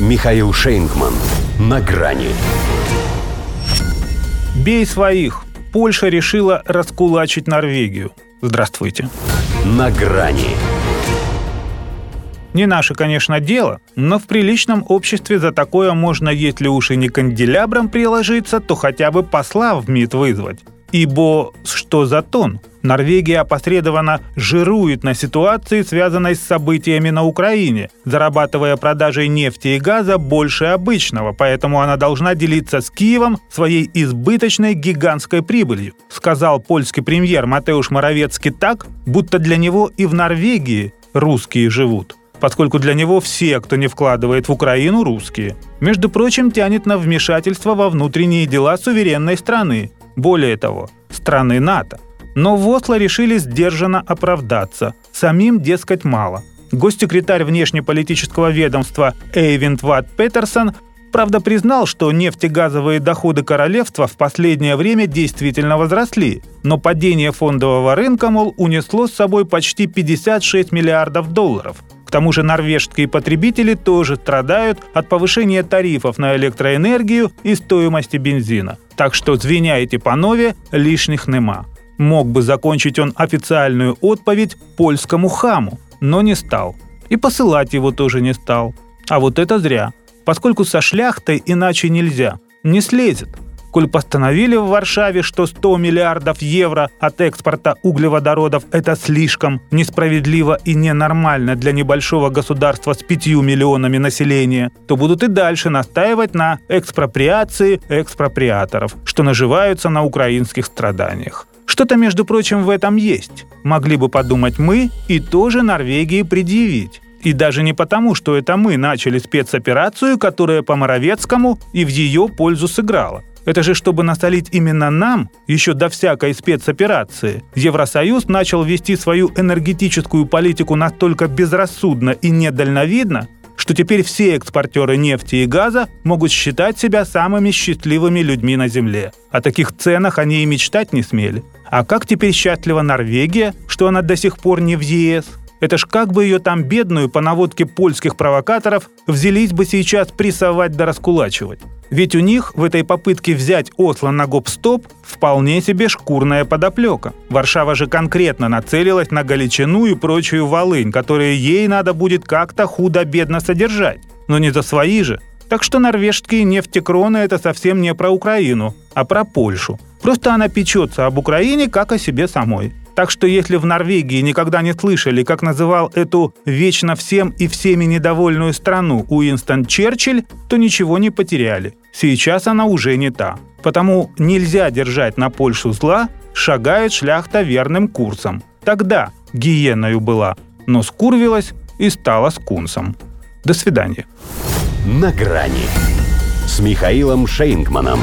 Михаил Шейнгман. На грани. Бей своих. Польша решила раскулачить Норвегию. Здравствуйте. На грани. Не наше, конечно, дело, но в приличном обществе за такое можно, если уж и не канделябром приложиться, то хотя бы посла в МИД вызвать. Ибо что за тон? Норвегия опосредованно жирует на ситуации, связанной с событиями на Украине, зарабатывая продажей нефти и газа больше обычного, поэтому она должна делиться с Киевом своей избыточной гигантской прибылью, сказал польский премьер Матеуш Моровецкий так, будто для него и в Норвегии русские живут поскольку для него все, кто не вкладывает в Украину, русские. Между прочим, тянет на вмешательство во внутренние дела суверенной страны, более того, страны НАТО. Но в Осло решили сдержанно оправдаться. Самим, дескать, мало. Госсекретарь внешнеполитического ведомства Эйвинд Ватт Петерсон правда признал, что нефтегазовые доходы королевства в последнее время действительно возросли, но падение фондового рынка, мол, унесло с собой почти 56 миллиардов долларов. К тому же норвежские потребители тоже страдают от повышения тарифов на электроэнергию и стоимости бензина. Так что, звеняйте по нове, лишних нема. Мог бы закончить он официальную отповедь польскому хаму, но не стал. И посылать его тоже не стал. А вот это зря, поскольку со шляхтой иначе нельзя. Не слезет. Коль постановили в Варшаве, что 100 миллиардов евро от экспорта углеводородов – это слишком несправедливо и ненормально для небольшого государства с 5 миллионами населения, то будут и дальше настаивать на экспроприации экспроприаторов, что наживаются на украинских страданиях. Что-то, между прочим, в этом есть. Могли бы подумать мы и тоже Норвегии предъявить. И даже не потому, что это мы начали спецоперацию, которая по Моровецкому и в ее пользу сыграла. Это же чтобы насолить именно нам, еще до всякой спецоперации. Евросоюз начал вести свою энергетическую политику настолько безрассудно и недальновидно, что теперь все экспортеры нефти и газа могут считать себя самыми счастливыми людьми на Земле. О таких ценах они и мечтать не смели. А как теперь счастлива Норвегия, что она до сих пор не в ЕС? Это ж как бы ее там бедную по наводке польских провокаторов взялись бы сейчас прессовать да раскулачивать. Ведь у них в этой попытке взять Осло на гоп-стоп вполне себе шкурная подоплека. Варшава же конкретно нацелилась на Галичину и прочую Волынь, которые ей надо будет как-то худо-бедно содержать. Но не за свои же. Так что норвежские нефтекроны – это совсем не про Украину, а про Польшу. Просто она печется об Украине как о себе самой. Так что если в Норвегии никогда не слышали, как называл эту вечно всем и всеми недовольную страну Уинстон Черчилль, то ничего не потеряли. Сейчас она уже не та. Потому нельзя держать на Польшу зла, шагает шляхта верным курсом. Тогда гиеною была, но скурвилась и стала скунсом. До свидания. На грани с Михаилом Шейнгманом.